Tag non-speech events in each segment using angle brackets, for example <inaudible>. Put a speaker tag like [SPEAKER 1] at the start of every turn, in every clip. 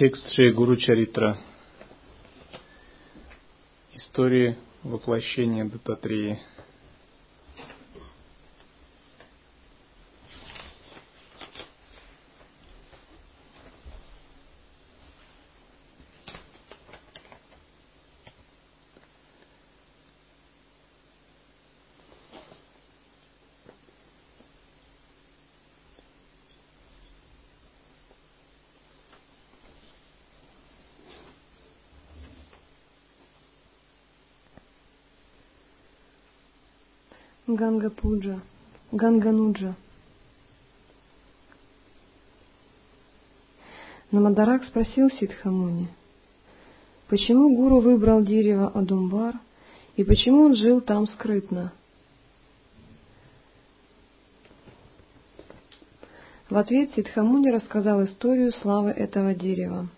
[SPEAKER 1] Текст Шри Гуру Чаритра. Истории воплощения Дататрии.
[SPEAKER 2] Ганга Пуджа, Гангануджа. Намадарак спросил Сидхамуни, почему гуру выбрал дерево Адумбар и почему он жил там скрытно. В ответ Сидхамуни рассказал историю славы этого дерева.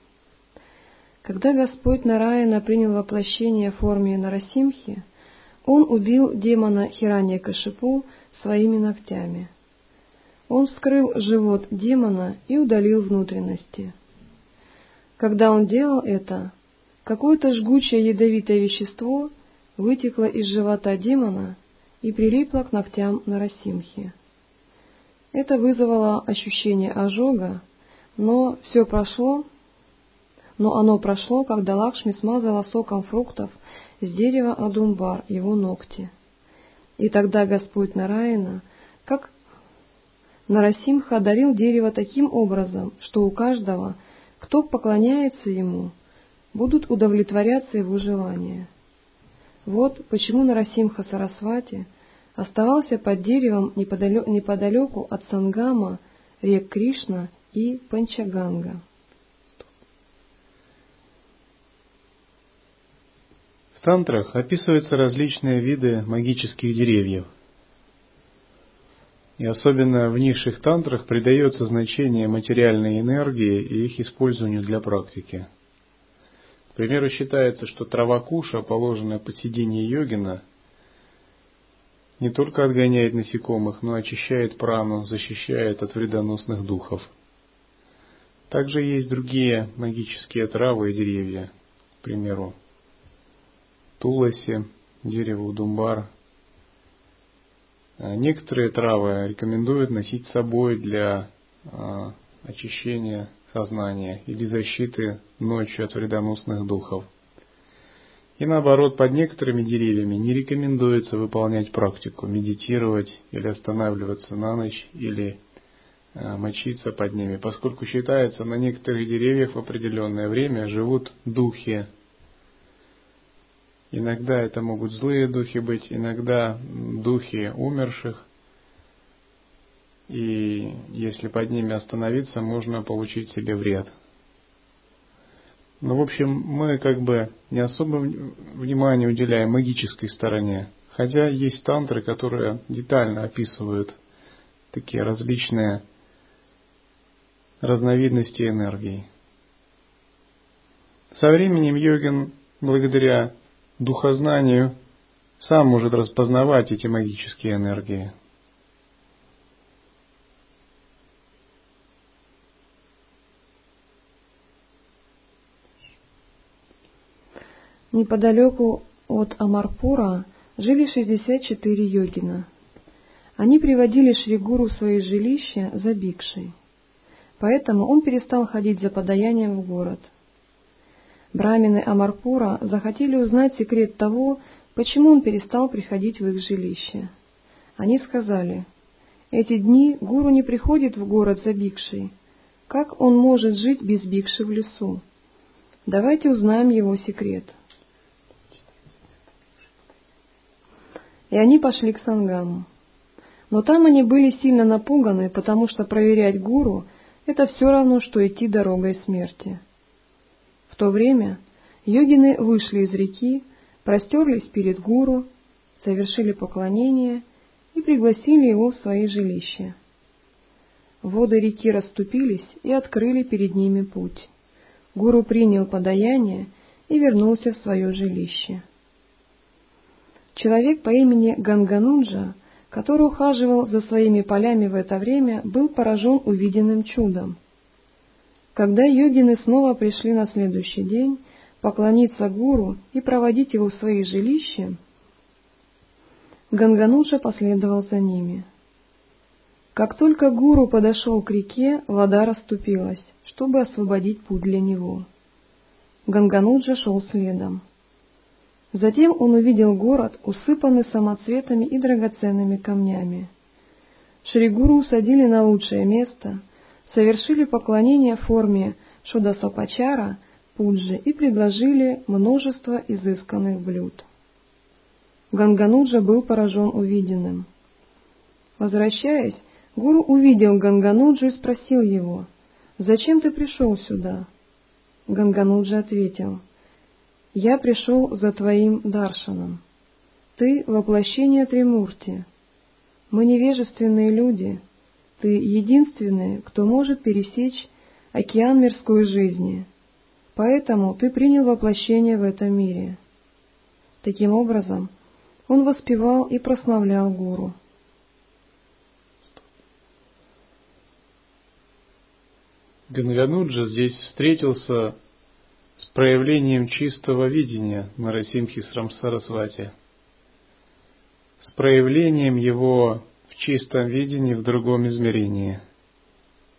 [SPEAKER 2] Когда Господь Нараяна принял воплощение в форме Нарасимхи, он убил демона Хиранья Кашипу своими ногтями. Он вскрыл живот демона и удалил внутренности. Когда он делал это, какое-то жгучее ядовитое вещество вытекло из живота демона и прилипло к ногтям Нарасимхи. Это вызвало ощущение ожога, но все прошло, но оно прошло, когда Лакшми смазала соком фруктов с дерева Адумбар его ногти. И тогда Господь Нараина, как Нарасимха, одарил дерево таким образом, что у каждого, кто поклоняется ему, будут удовлетворяться его желания. Вот почему Нарасимха Сарасвати оставался под деревом неподалеку от Сангама, рек Кришна и Панчаганга.
[SPEAKER 1] Тантрах описываются различные виды магических деревьев. И особенно в низших тантрах придается значение материальной энергии и их использованию для практики. К примеру, считается, что трава куша, положенная под сиденье йогина, не только отгоняет насекомых, но очищает прану, защищает от вредоносных духов. Также есть другие магические травы и деревья, к примеру, туласи, дерево удумбар. А некоторые травы рекомендуют носить с собой для а, очищения сознания или защиты ночью от вредоносных духов. И наоборот, под некоторыми деревьями не рекомендуется выполнять практику, медитировать или останавливаться на ночь или а, мочиться под ними, поскольку считается, на некоторых деревьях в определенное время живут духи Иногда это могут злые духи быть, иногда духи умерших. И если под ними остановиться, можно получить себе вред. Ну, в общем, мы как бы не особо внимания уделяем магической стороне. Хотя есть тантры, которые детально описывают такие различные разновидности энергии. Со временем йогин, благодаря духознанию сам может распознавать эти магические энергии.
[SPEAKER 2] Неподалеку от Амарпура жили 64 йогина. Они приводили Шригуру в свои жилища за бикшей. Поэтому он перестал ходить за подаянием в город – Брамины Амарпура захотели узнать секрет того, почему он перестал приходить в их жилище. Они сказали, «Эти дни гуру не приходит в город за бикшей. Как он может жить без бикши в лесу? Давайте узнаем его секрет». И они пошли к Сангаму. Но там они были сильно напуганы, потому что проверять гуру — это все равно, что идти дорогой смерти. В то время йогины вышли из реки, простерлись перед гуру, совершили поклонение и пригласили его в свои жилища. Воды реки расступились и открыли перед ними путь. Гуру принял подаяние и вернулся в свое жилище. Человек по имени Ганганунджа, который ухаживал за своими полями в это время, был поражен увиденным чудом. Когда йогины снова пришли на следующий день поклониться гуру и проводить его в свои жилища, Гангануша последовал за ними. Как только гуру подошел к реке, вода расступилась, чтобы освободить путь для него. Гангануджа шел следом. Затем он увидел город, усыпанный самоцветами и драгоценными камнями. Шригуру усадили на лучшее место, совершили поклонение форме Шудасапачара, пуджи и предложили множество изысканных блюд. Гангануджа был поражен увиденным. Возвращаясь, гуру увидел Гангануджу и спросил его, «Зачем ты пришел сюда?» Гангануджа ответил, «Я пришел за твоим даршаном. Ты — воплощение Тримурти. Мы невежественные люди. Ты единственный, кто может пересечь океан мирской жизни. Поэтому ты принял воплощение в этом мире». Таким образом, он воспевал и прославлял гуру.
[SPEAKER 1] Гангануджа здесь встретился с проявлением чистого видения Нарасимхи Срамсарасвати, с проявлением его чистом видении в другом измерении.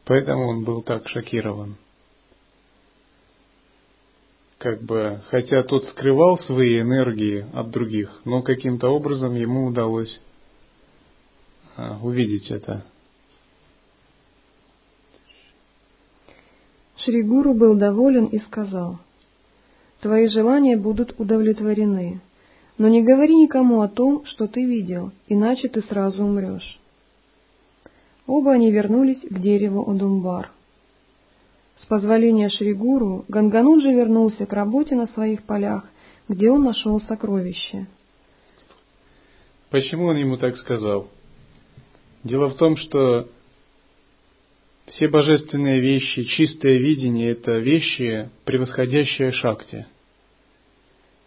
[SPEAKER 1] Поэтому он был так шокирован. Как бы, хотя тот скрывал свои энергии от других, но каким-то образом ему удалось а, увидеть это.
[SPEAKER 2] Шри Гуру был доволен и сказал, «Твои желания будут удовлетворены, но не говори никому о том, что ты видел, иначе ты сразу умрешь». Оба они вернулись к дереву Удумбар. С позволения Шри Гуру Гангануджи вернулся к работе на своих полях, где он нашел сокровище.
[SPEAKER 1] Почему он ему так сказал? Дело в том, что все божественные вещи, чистое видение – это вещи, превосходящие шакти.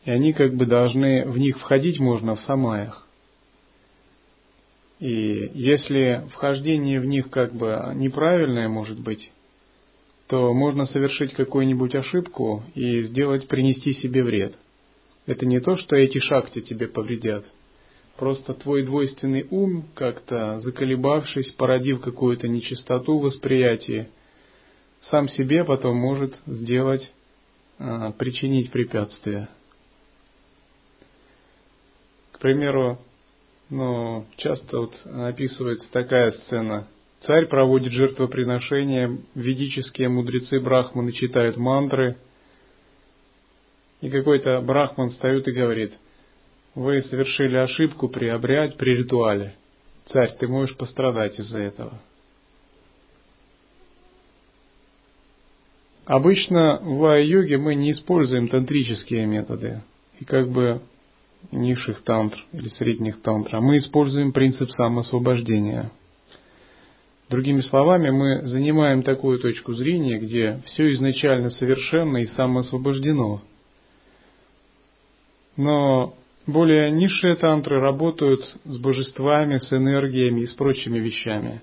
[SPEAKER 1] И они как бы должны, в них входить можно в самаях. И если вхождение в них как бы неправильное может быть, то можно совершить какую-нибудь ошибку и сделать, принести себе вред. Это не то, что эти шакти тебе повредят, Просто твой двойственный ум, как-то заколебавшись, породив какую-то нечистоту в восприятии, сам себе потом может сделать, а, причинить препятствия. К примеру, ну, часто вот описывается такая сцена. Царь проводит жертвоприношение, ведические мудрецы брахманы читают мантры, и какой-то брахман встает и говорит – вы совершили ошибку при обряде, при ритуале. Царь, ты можешь пострадать из-за этого. Обычно в ай-йоге мы не используем тантрические методы и как бы низших тантр или средних тантр, а мы используем принцип самоосвобождения. Другими словами, мы занимаем такую точку зрения, где все изначально совершенно и самоосвобождено. Но более низшие тантры работают с божествами, с энергиями и с прочими вещами.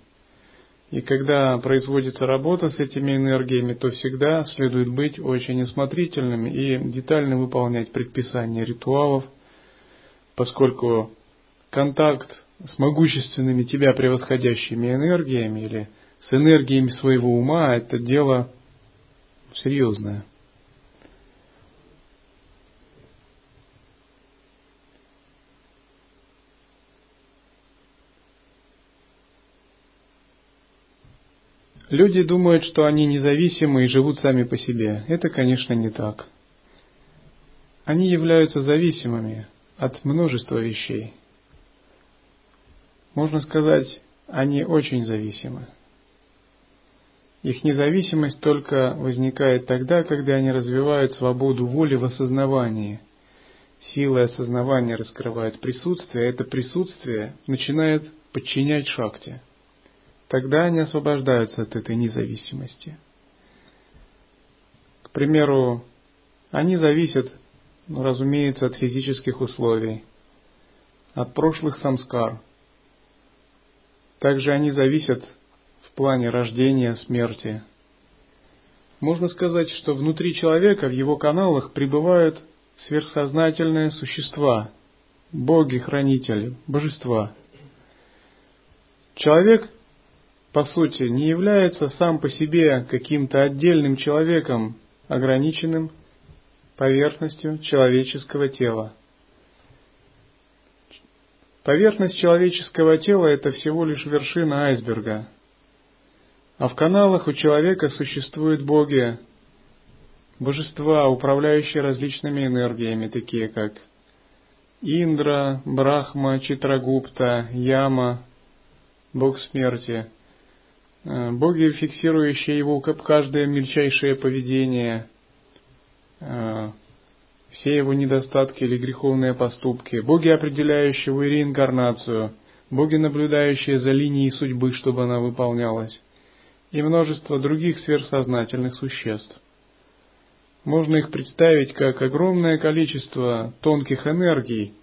[SPEAKER 1] И когда производится работа с этими энергиями, то всегда следует быть очень осмотрительными и детально выполнять предписания ритуалов, поскольку контакт с могущественными тебя превосходящими энергиями или с энергиями своего ума – это дело серьезное. Люди думают, что они независимы и живут сами по себе. Это, конечно, не так. Они являются зависимыми от множества вещей. Можно сказать, они очень зависимы. Их независимость только возникает тогда, когда они развивают свободу воли в осознавании. Силы осознавания раскрывают присутствие, а это присутствие начинает подчинять шахте – тогда они освобождаются от этой независимости. К примеру, они зависят, разумеется, от физических условий, от прошлых самскар. Также они зависят в плане рождения, смерти. Можно сказать, что внутри человека, в его каналах пребывают сверхсознательные существа, боги-хранители, божества. Человек, по сути, не является сам по себе каким-то отдельным человеком, ограниченным поверхностью человеческого тела. Поверхность человеческого тела – это всего лишь вершина айсберга. А в каналах у человека существуют боги, божества, управляющие различными энергиями, такие как Индра, Брахма, Читрагупта, Яма, бог смерти, э, боги, фиксирующие его каждое мельчайшее поведение, все его недостатки или греховные поступки, боги, определяющие его реинкарнацию, боги, наблюдающие за линией судьбы, чтобы она выполнялась, и множество других сверхсознательных существ. Можно их представить как огромное количество тонких энергий,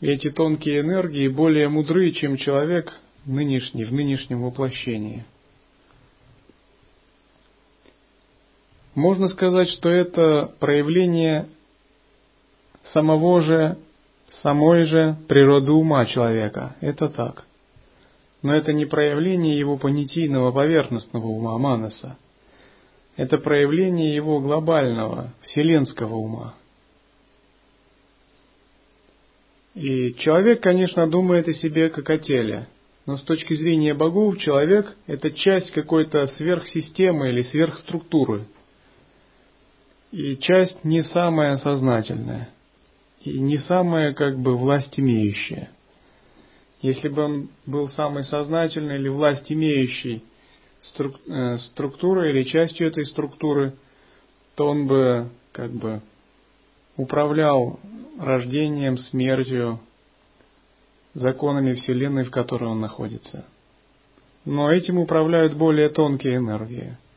[SPEAKER 1] эти тонкие энергии более мудры, чем человек нынешний, в нынешнем воплощении. Можно сказать, что это проявление самого же, самой же природы ума человека. Это так. Но это не проявление его понятийного поверхностного ума Манаса. Это проявление его глобального, вселенского ума. И человек, конечно, думает о себе как о теле, но с точки зрения богов человек – это часть какой-то сверхсистемы или сверхструктуры. И часть не самая сознательная – и не самое как бы власть имеющая. Если бы он был самый сознательный или власть имеющий э, структурой или частью этой структуры, то он бы как бы управлял рождением, смертью, законами Вселенной, в которой он находится. Но этим управляют более тонкие энергии –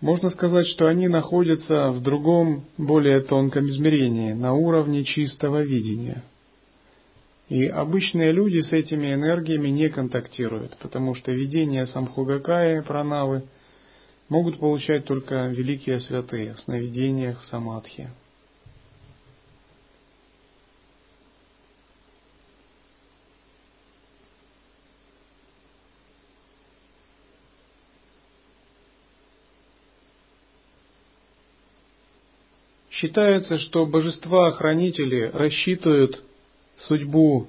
[SPEAKER 1] можно сказать, что они находятся в другом, более тонком измерении, на уровне чистого видения. И обычные люди с этими энергиями не контактируют, потому что видения самхугакая, пранавы, могут получать только великие святые в сновидениях самадхи. Считается, что божества-хранители рассчитывают судьбу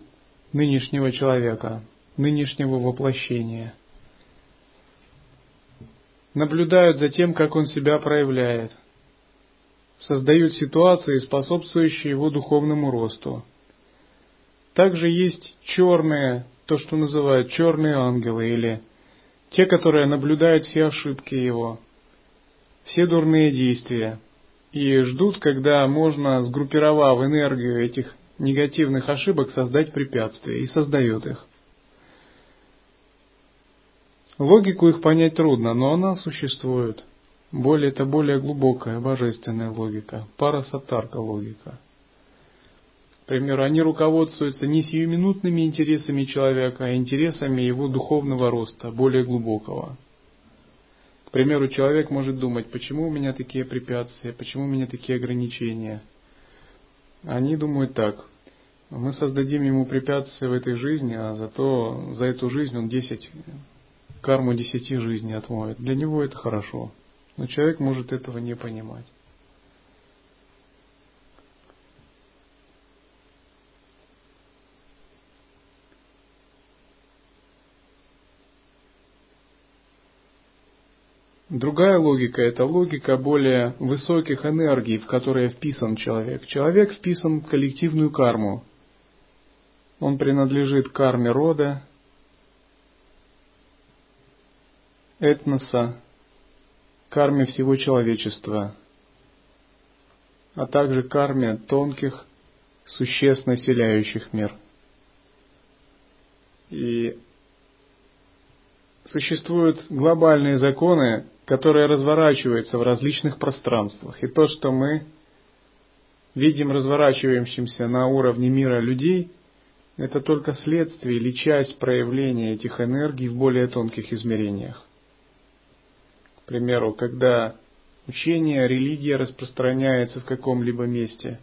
[SPEAKER 1] нынешнего человека, нынешнего воплощения. Наблюдают за тем, как он себя проявляет. Создают ситуации, способствующие его духовному росту. Также есть черные, то, что называют черные ангелы, или те, которые наблюдают все ошибки его, все дурные действия – и ждут, когда можно, сгруппировав энергию этих негативных ошибок, создать препятствия, и создают их. Логику их понять трудно, но она существует. Более это более глубокая, божественная логика, парасатарка логика. К примеру, они руководствуются не сиюминутными интересами человека, а интересами его духовного роста, более глубокого. Примеру, человек может думать, почему у меня такие препятствия, почему у меня такие ограничения. Они думают так, мы создадим ему препятствия в этой жизни, а зато за эту жизнь он 10, карму десяти жизней отмоет. Для него это хорошо. Но человек может этого не понимать. Другая логика – это логика более высоких энергий, в которые вписан человек. Человек вписан в коллективную карму. Он принадлежит карме рода, этноса, карме всего человечества, а также карме тонких существ, населяющих мир. И существуют глобальные законы, которые разворачиваются в различных пространствах. И то, что мы видим разворачивающимся на уровне мира людей, это только следствие или часть проявления этих энергий в более тонких измерениях. примеру, когда учение, религия распространяется в каком-либо месте,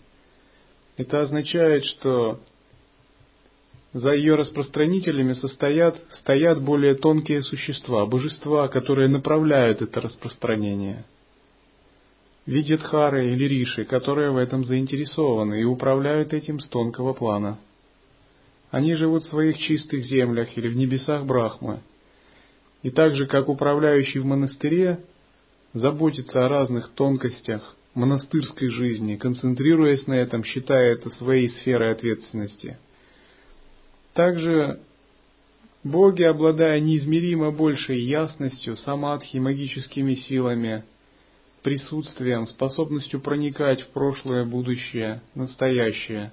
[SPEAKER 1] это означает, что за ее распространителями состоят, стоят более тонкие существа, божества, которые направляют это распространение. Видятхары или Риши, которые в этом заинтересованы и управляют этим с тонкого плана. Они живут в своих чистых землях или в небесах Брахмы. И так же, как управляющий в монастыре, заботится о разных тонкостях монастырской жизни, концентрируясь на этом, считая это своей сферой ответственности – также боги, обладая неизмеримо большей ясностью, самадхи, магическими силами, присутствием, способностью проникать в прошлое, будущее, настоящее,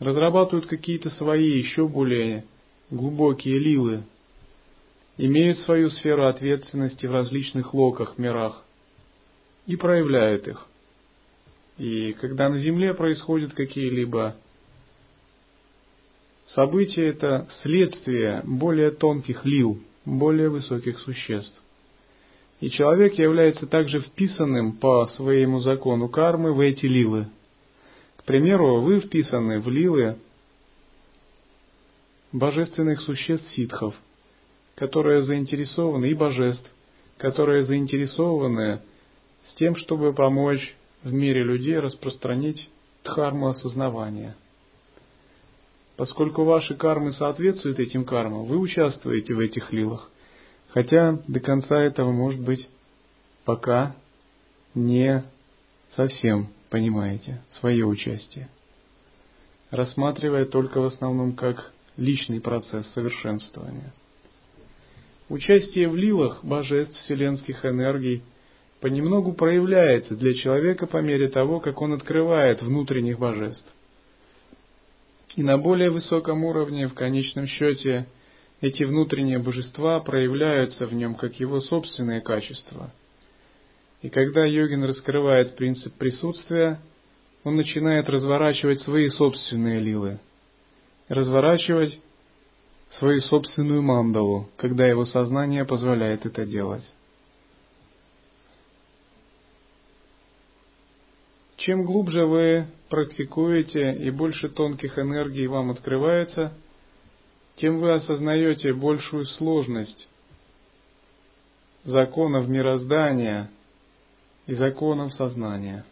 [SPEAKER 1] разрабатывают какие-то свои еще более глубокие лилы, имеют свою сферу ответственности в различных локах, мирах и проявляют их. И когда на Земле происходят какие-либо Событие это следствие более тонких лил, более высоких существ. И человек является также вписанным по своему закону кармы в эти лилы. К примеру, вы вписаны в лилы божественных существ ситхов, которые заинтересованы, и божеств, которые заинтересованы с тем, чтобы помочь в мире людей распространить дхарму осознавания – Поскольку ваши кармы соответствуют этим кармам, вы участвуете в этих лилах. Хотя до конца этого, может быть, пока не совсем понимаете свое участие. Рассматривая только в основном как личный процесс совершенствования. Участие в лилах божеств вселенских энергий понемногу проявляется для человека по мере того, как он открывает внутренних божеств. И на более высоком уровне, в конечном счете, эти внутренние божества проявляются в нем как его собственные качества. И когда йогин раскрывает принцип присутствия, он начинает разворачивать свои собственные лилы, разворачивать свою собственную мандалу, когда его сознание позволяет это делать. Чем глубже вы практикуете и больше тонких энергий вам открывается, тем вы осознаете большую сложность законов мироздания и законов сознания.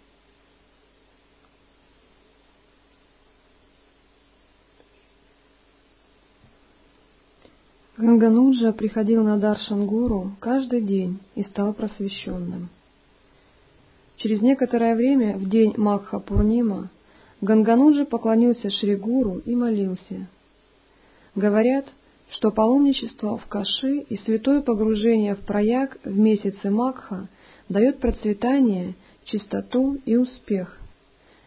[SPEAKER 2] Гангануджа приходил на Даршангуру каждый день и стал просвещенным. Через некоторое время, в день Макха Пурнима, Гангануджи поклонился Шри Гуру и молился. Говорят, что паломничество в Каши и святое погружение в прояг в месяце Макха дает процветание, чистоту и успех.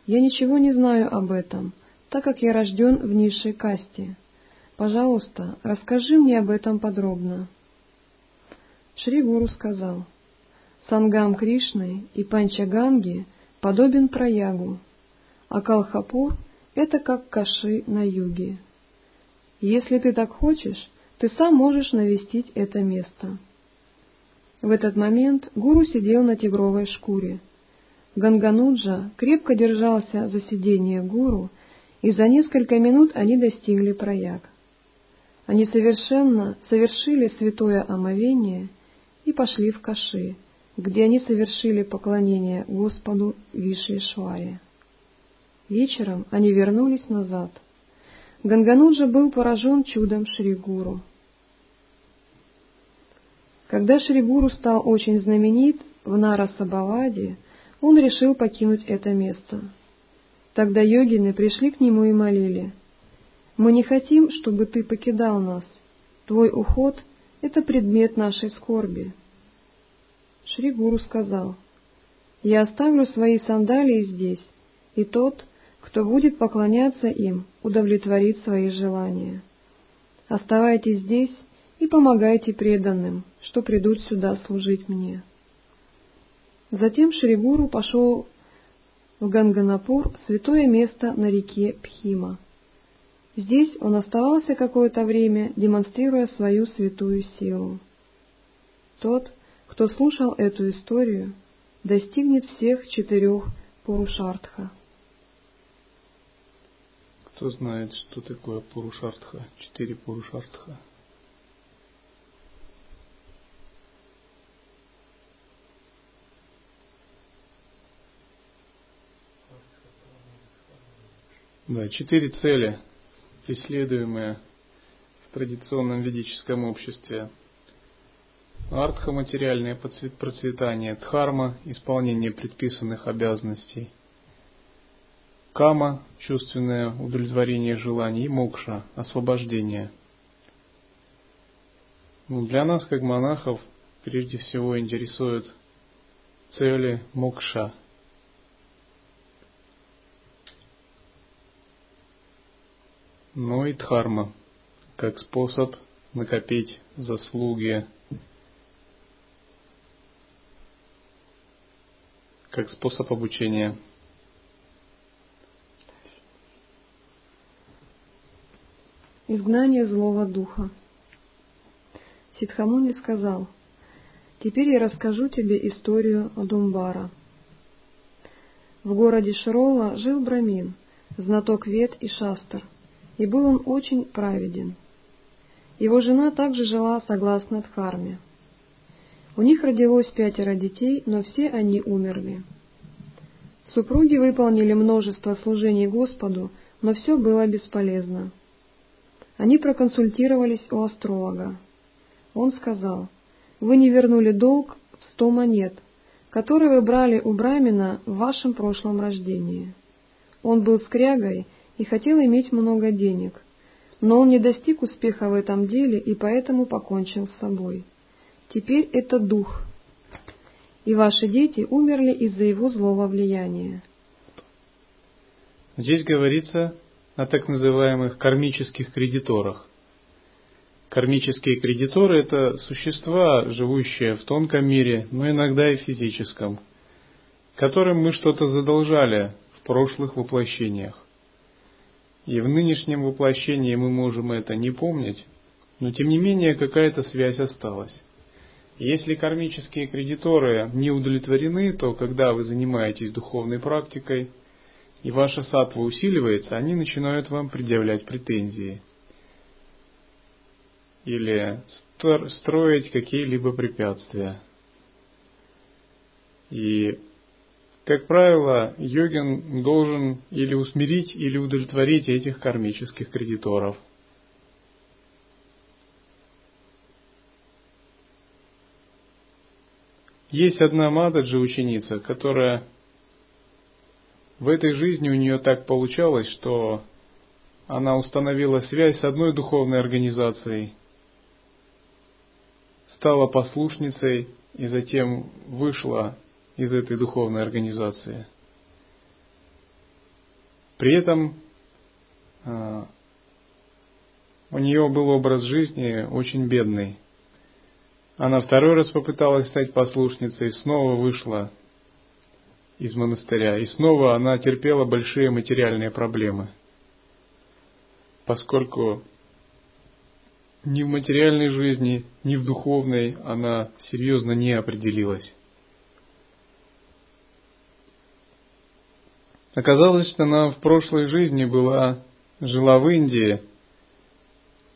[SPEAKER 2] Я ничего не знаю об этом, так как я рожден в низшей касте. Пожалуйста, расскажи мне об этом подробно. Шри Гуру сказал — Сангам Кришны и Панчаганги подобен Праягу, а Калхапур — это как Каши на юге. Если ты так хочешь, ты сам можешь навестить это место. В этот момент гуру сидел на тигровой шкуре. Гангануджа крепко держался за сиденье гуру, и за несколько минут они достигли прояг. Они совершенно совершили святое омовение и пошли в Каши, где они совершили поклонение Господу Вишешваре. Вечером они вернулись назад. Гангануджа был поражен чудом Шригуру. Когда Шригуру стал очень знаменит в Нарасабаваде, он решил покинуть это место. Тогда йогины пришли к нему и молили, «Мы не хотим, чтобы ты покидал нас. Твой уход — это предмет нашей скорби. Шри Гуру сказал, «Я оставлю свои сандалии здесь, и тот, кто будет поклоняться им, удовлетворит свои желания. Оставайтесь здесь и помогайте преданным, что придут сюда служить мне». Затем Шри Гуру пошел в Ганганапур, святое место на реке Пхима. Здесь он оставался какое-то время, демонстрируя свою святую силу. Тот, кто слушал эту историю, достигнет всех четырех Пурушартха.
[SPEAKER 1] Кто знает, что такое Пурушартха? Четыре Пурушартха. Да, четыре цели, преследуемые в традиционном ведическом обществе. Артха – материальное процветание, дхарма – исполнение предписанных обязанностей, кама – чувственное удовлетворение желаний и мокша – освобождение. Ну, для нас, как монахов, прежде всего интересуют цели мокша – но и дхарма, как способ накопить заслуги, как способ обучения.
[SPEAKER 2] Изгнание злого духа. Сидхамуни сказал, «Теперь я расскажу тебе историю Адумбара. В городе Широла жил Брамин, знаток вет и шастр – и был он очень праведен. Его жена также жила согласно Дхарме. У них родилось пятеро детей, но все они умерли. Супруги выполнили множество служений Господу, но все было бесполезно. Они проконсультировались у астролога. Он сказал, «Вы не вернули долг в сто монет, которые вы брали у Брамина в вашем прошлом рождении. Он был скрягой и хотел иметь много денег, но он не достиг успеха в этом деле и поэтому покончил с собой. Теперь это дух, и ваши дети умерли из-за его злого влияния.
[SPEAKER 1] Здесь говорится о так называемых кармических кредиторах. Кармические кредиторы – это существа, живущие в тонком мире, но иногда и физическом, которым мы что-то задолжали в прошлых воплощениях. И в нынешнем воплощении мы можем это не помнить, но тем не менее какая-то связь осталась. Если кармические кредиторы не удовлетворены, то когда вы занимаетесь духовной практикой и ваша сатва усиливается, они начинают вам предъявлять претензии или строить какие-либо препятствия. И как правило, йогин должен или усмирить, или удовлетворить этих кармических кредиторов. Есть одна Мададжи ученица, которая в этой жизни у нее так получалось, что она установила связь с одной духовной организацией, стала послушницей и затем вышла из этой духовной организации. При этом а, у нее был образ жизни очень бедный. Она второй раз попыталась стать послушницей, снова вышла из монастыря, и снова она терпела большие материальные проблемы, поскольку ни в материальной жизни, ни в духовной она серьезно не определилась. Оказалось, что она в прошлой жизни была, жила в Индии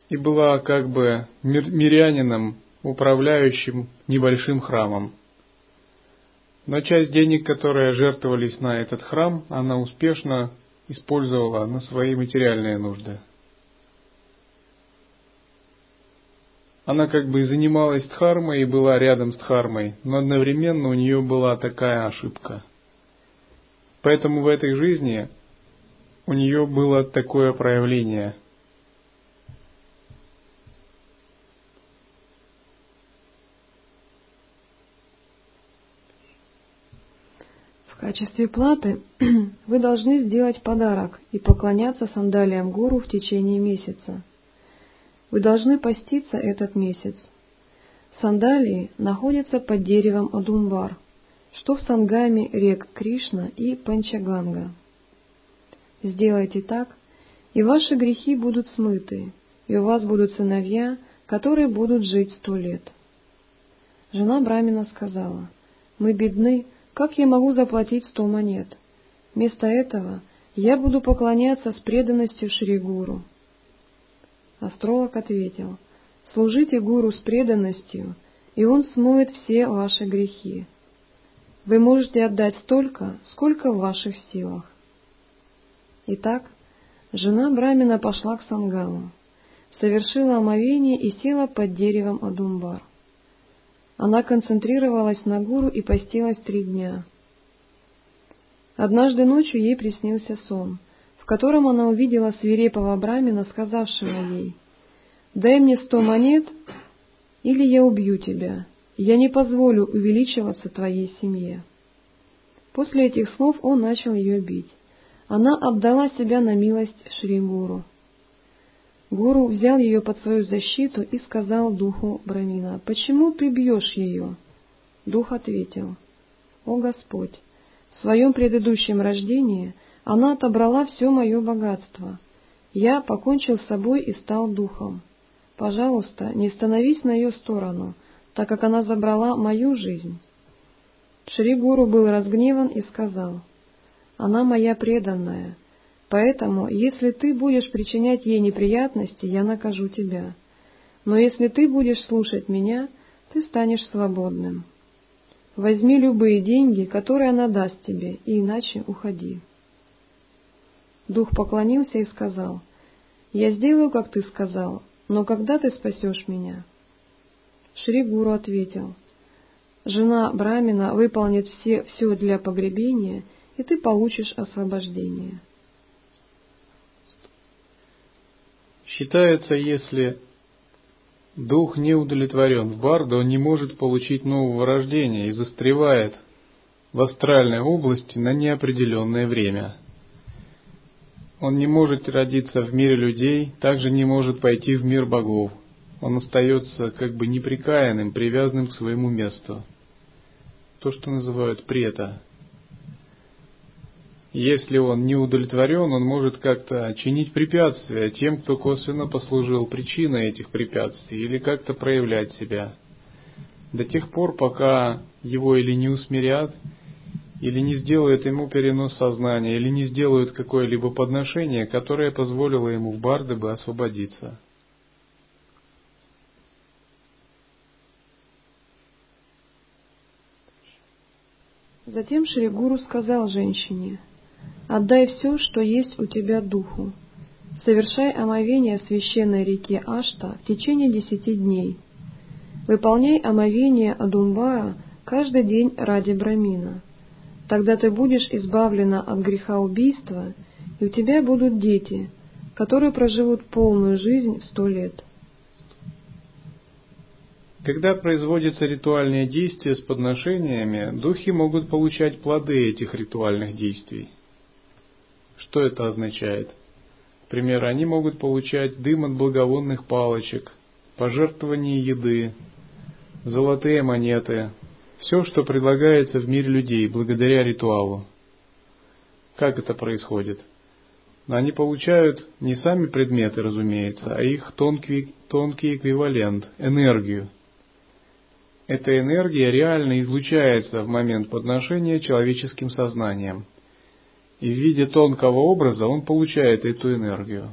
[SPEAKER 1] и была как бы мир, мирянином, управляющим небольшим храмом. Но часть денег, которые жертвовались на этот храм, она успешно использовала на свои материальные нужды. Она как бы занималась дхармой и была рядом с дхармой, но одновременно у нее была такая ошибка – Поэтому в этой жизни у нее было такое проявление.
[SPEAKER 2] В качестве платы <clears throat> вы должны сделать подарок и поклоняться сандалиям гуру в течение месяца. Вы должны поститься этот месяц. Сандалии находятся под деревом Адумбар – что в Сангаме рек Кришна и Панчаганга. Сделайте так, и ваши грехи будут смыты, и у вас будут сыновья, которые будут жить сто лет. Жена Брамина сказала, «Мы бедны, как я могу заплатить сто монет? Вместо этого я буду поклоняться с преданностью Шри Гуру». Астролог ответил, «Служите Гуру с преданностью, и он смоет все ваши грехи. Вы можете отдать столько, сколько в ваших силах». Итак, жена Брамина пошла к Сангаму, совершила омовение и села под деревом Адумбар. Она концентрировалась на гуру и постилась три дня. Однажды ночью ей приснился сон, в котором она увидела свирепого брамина, сказавшего ей, «Дай мне сто монет, или я убью тебя, я не позволю увеличиваться твоей семье». После этих слов он начал ее бить. Она отдала себя на милость Шри Гуру. Гуру взял ее под свою защиту и сказал духу Брамина, «Почему ты бьешь ее?» Дух ответил, «О Господь, в своем предыдущем рождении она отобрала все мое богатство. Я покончил с собой и стал духом. Пожалуйста, не становись на ее сторону, так как она забрала мою жизнь». Шри Гуру был разгневан и сказал, «Она моя преданная, Поэтому, если ты будешь причинять ей неприятности, я накажу тебя. Но если ты будешь слушать меня, ты станешь свободным. Возьми любые деньги, которые она даст тебе, и иначе уходи. Дух поклонился и сказал, «Я сделаю, как ты сказал, но когда ты спасешь меня?» Шри Гуру ответил, «Жена Брамина выполнит все, все для погребения, и ты получишь освобождение».
[SPEAKER 1] Считается, если дух не удовлетворен в барда, он не может получить нового рождения и застревает в астральной области на неопределенное время. Он не может родиться в мире людей, также не может пойти в мир богов. Он остается как бы неприкаянным, привязанным к своему месту. То, что называют прета. Если он не удовлетворен, он может как-то чинить препятствия тем, кто косвенно послужил причиной этих препятствий, или как-то проявлять себя. До тех пор, пока его или не усмирят, или не сделают ему перенос сознания, или не сделают какое-либо подношение, которое позволило ему в барды бы освободиться.
[SPEAKER 2] Затем Шри Гуру сказал женщине – Отдай все, что есть у тебя духу. Совершай омовение священной реки Ашта в течение десяти дней. Выполняй омовение Адумбара каждый день ради Брамина. Тогда ты будешь избавлена от греха убийства, и у тебя будут дети, которые проживут полную жизнь в сто лет.
[SPEAKER 1] Когда производятся ритуальные действия с подношениями, духи могут получать плоды этих ритуальных действий. Что это означает? К примеру, они могут получать дым от благовонных палочек, пожертвование еды, золотые монеты, все, что предлагается в мире людей благодаря ритуалу. Как это происходит? Они получают не сами предметы, разумеется, а их тонкий, тонкий эквивалент, энергию. Эта энергия реально излучается в момент подношения человеческим сознанием – и в виде тонкого образа он получает эту энергию.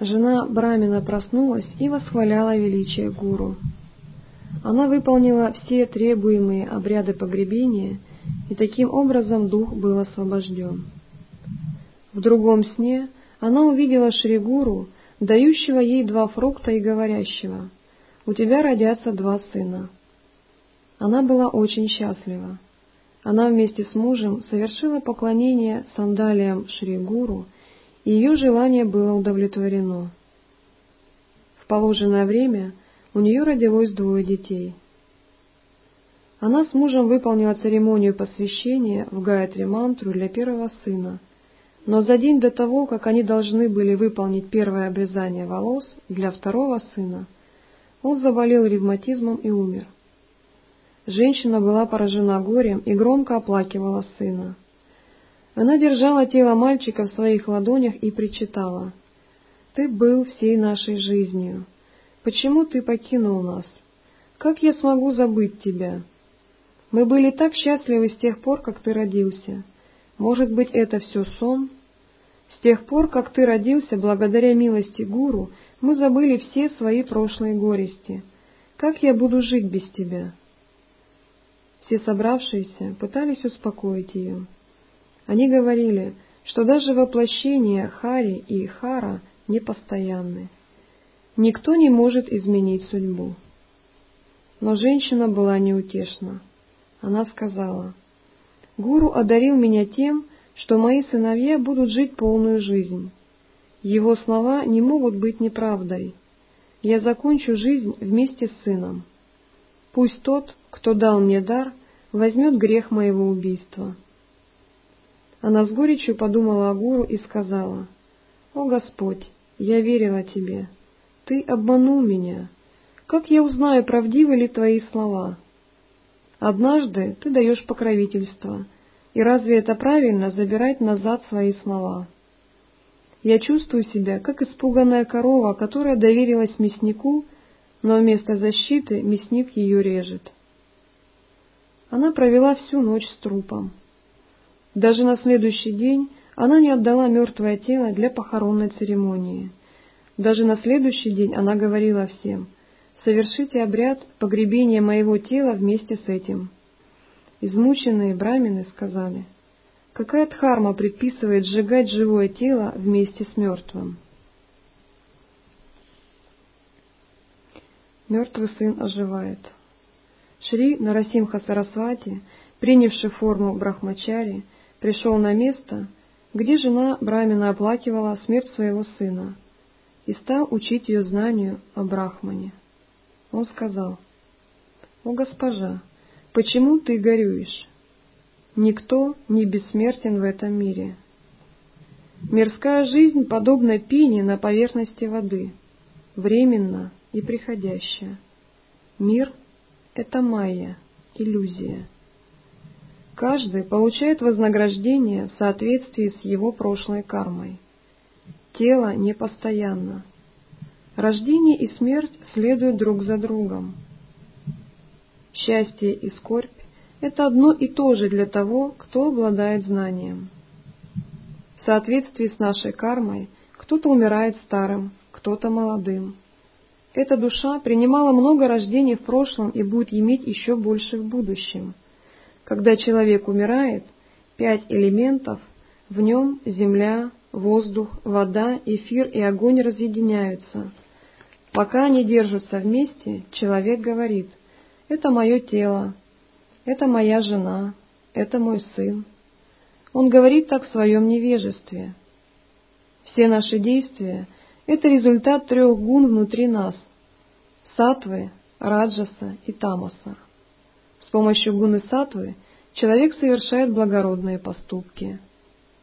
[SPEAKER 2] Жена Брамина проснулась и восхваляла величие гуру. Она выполнила все требуемые обряды погребения, и таким образом дух был освобожден. В другом сне она увидела Шри Гуру, дающего ей два фрукта и говорящего, «У тебя родятся два сына». Она была очень счастлива. Она вместе с мужем совершила поклонение сандалиям Шри Гуру, и ее желание было удовлетворено. В положенное время у нее родилось двое детей. Она с мужем выполнила церемонию посвящения в Гаятри мантру для первого сына – но за день до того, как они должны были выполнить первое обрезание волос для второго сына, он заболел ревматизмом и умер. Женщина была поражена горем и громко оплакивала сына. Она держала тело мальчика в своих ладонях и причитала. «Ты был всей нашей жизнью. Почему ты покинул нас? Как я смогу забыть тебя? Мы были так счастливы с тех пор, как ты родился. Может быть, это все сон?» С тех пор, как ты родился, благодаря милости Гуру, мы забыли все свои прошлые горести. Как я буду жить без тебя?» Все собравшиеся пытались успокоить ее. Они говорили, что даже воплощения Хари и Хара непостоянны. Никто не может изменить судьбу. Но женщина была неутешна. Она сказала, «Гуру одарил меня тем, что мои сыновья будут жить полную жизнь. Его слова не могут быть неправдой. Я закончу жизнь вместе с сыном. Пусть тот, кто дал мне дар, возьмет грех моего убийства. Она с горечью подумала о Гуру и сказала, «О Господь, я верила Тебе. Ты обманул меня. Как я узнаю, правдивы ли Твои слова? Однажды Ты даешь покровительство, и разве это правильно забирать назад свои слова? Я чувствую себя, как испуганная корова, которая доверилась мяснику, но вместо защиты мясник ее режет. Она провела всю ночь с трупом. Даже на следующий день она не отдала мертвое тело для похоронной церемонии. Даже на следующий день она говорила всем, «Совершите обряд погребения моего тела вместе с этим». Измученные брамины сказали, какая дхарма предписывает сжигать живое тело вместе с мертвым? Мертвый сын оживает. Шри Нарасимха Сарасвати, принявший форму Брахмачари, пришел на место, где жена Брамина оплакивала смерть своего сына, и стал учить ее знанию о Брахмане. Он сказал, «О госпожа, Почему ты горюешь? Никто не бессмертен в этом мире. Мирская жизнь подобна пене на поверхности воды, временна и приходящая. Мир — это майя, иллюзия. Каждый получает вознаграждение в соответствии с его прошлой кармой. Тело непостоянно. Рождение и смерть следуют друг за другом. Счастье и скорбь – это одно и то же для того, кто обладает знанием. В соответствии с нашей кармой кто-то умирает старым, кто-то молодым. Эта душа принимала много рождений в прошлом и будет иметь еще больше в будущем. Когда человек умирает, пять элементов в нем – земля, воздух, вода, эфир и огонь разъединяются. Пока они держатся вместе, человек говорит – это мое тело, это моя жена, это мой сын. Он говорит так в своем невежестве. Все наши действия – это результат трех гун внутри нас – сатвы, раджаса и тамаса. С помощью гуны сатвы человек совершает благородные поступки.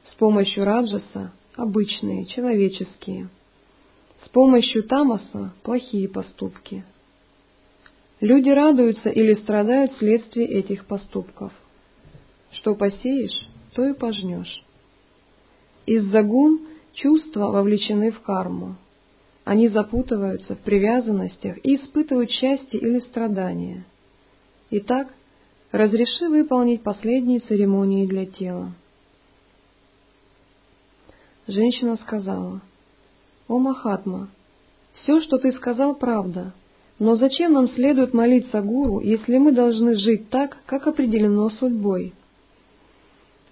[SPEAKER 2] С помощью раджаса – обычные, человеческие. С помощью тамаса – плохие поступки – Люди радуются или страдают вследствие этих поступков. Что посеешь, то и пожнешь. Из-за гун чувства вовлечены в карму. Они запутываются в привязанностях и испытывают счастье или страдания. Итак, разреши выполнить последние церемонии для тела. Женщина сказала, «О Махатма, все, что ты сказал, правда, но зачем нам следует молиться Гуру, если мы должны жить так, как определено судьбой?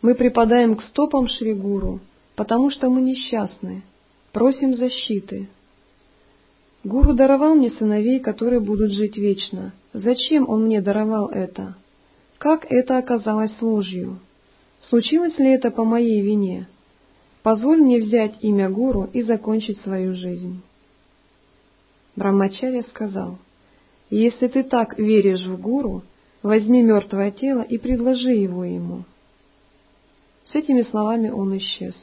[SPEAKER 2] Мы припадаем к стопам Шри Гуру, потому что мы несчастны, просим защиты. Гуру даровал мне сыновей, которые будут жить вечно. Зачем он мне даровал это? Как это оказалось ложью? Случилось ли это по моей вине? Позволь мне взять имя Гуру и закончить свою жизнь. Брамачарья сказал, «Если ты так веришь в гуру, возьми мертвое тело и предложи его ему». С этими словами он исчез.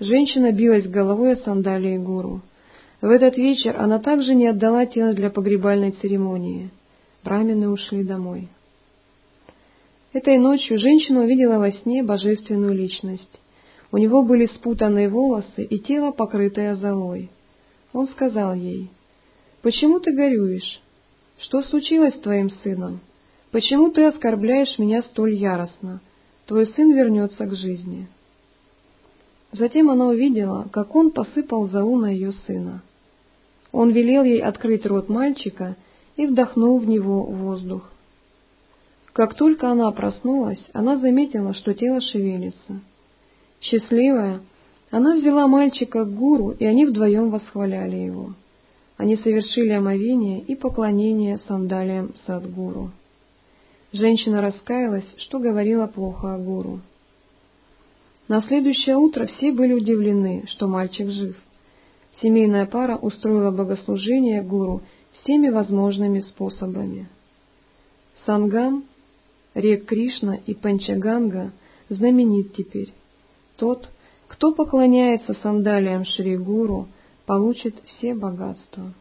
[SPEAKER 2] Женщина билась головой о сандалии гуру. В этот вечер она также не отдала тело для погребальной церемонии. Брамины ушли домой. Этой ночью женщина увидела во сне божественную личность. У него были спутанные волосы и тело, покрытое золой. Он сказал ей, «Почему ты горюешь? Что случилось с твоим сыном? Почему ты оскорбляешь меня столь яростно? Твой сын вернется к жизни». Затем она увидела, как он посыпал золу на ее сына. Он велел ей открыть рот мальчика и вдохнул в него воздух. Как только она проснулась, она заметила, что тело шевелится. Счастливая, она взяла мальчика к гуру, и они вдвоем восхваляли его. Они совершили омовение и поклонение сандалиям Садгуру. Женщина раскаялась, что говорила плохо о гуру. На следующее утро все были удивлены, что мальчик жив. Семейная пара устроила богослужение гуру всеми возможными способами. Сангам рек Кришна и Панчаганга знаменит теперь. Тот, кто поклоняется сандалиям Шри Гуру, получит все богатства.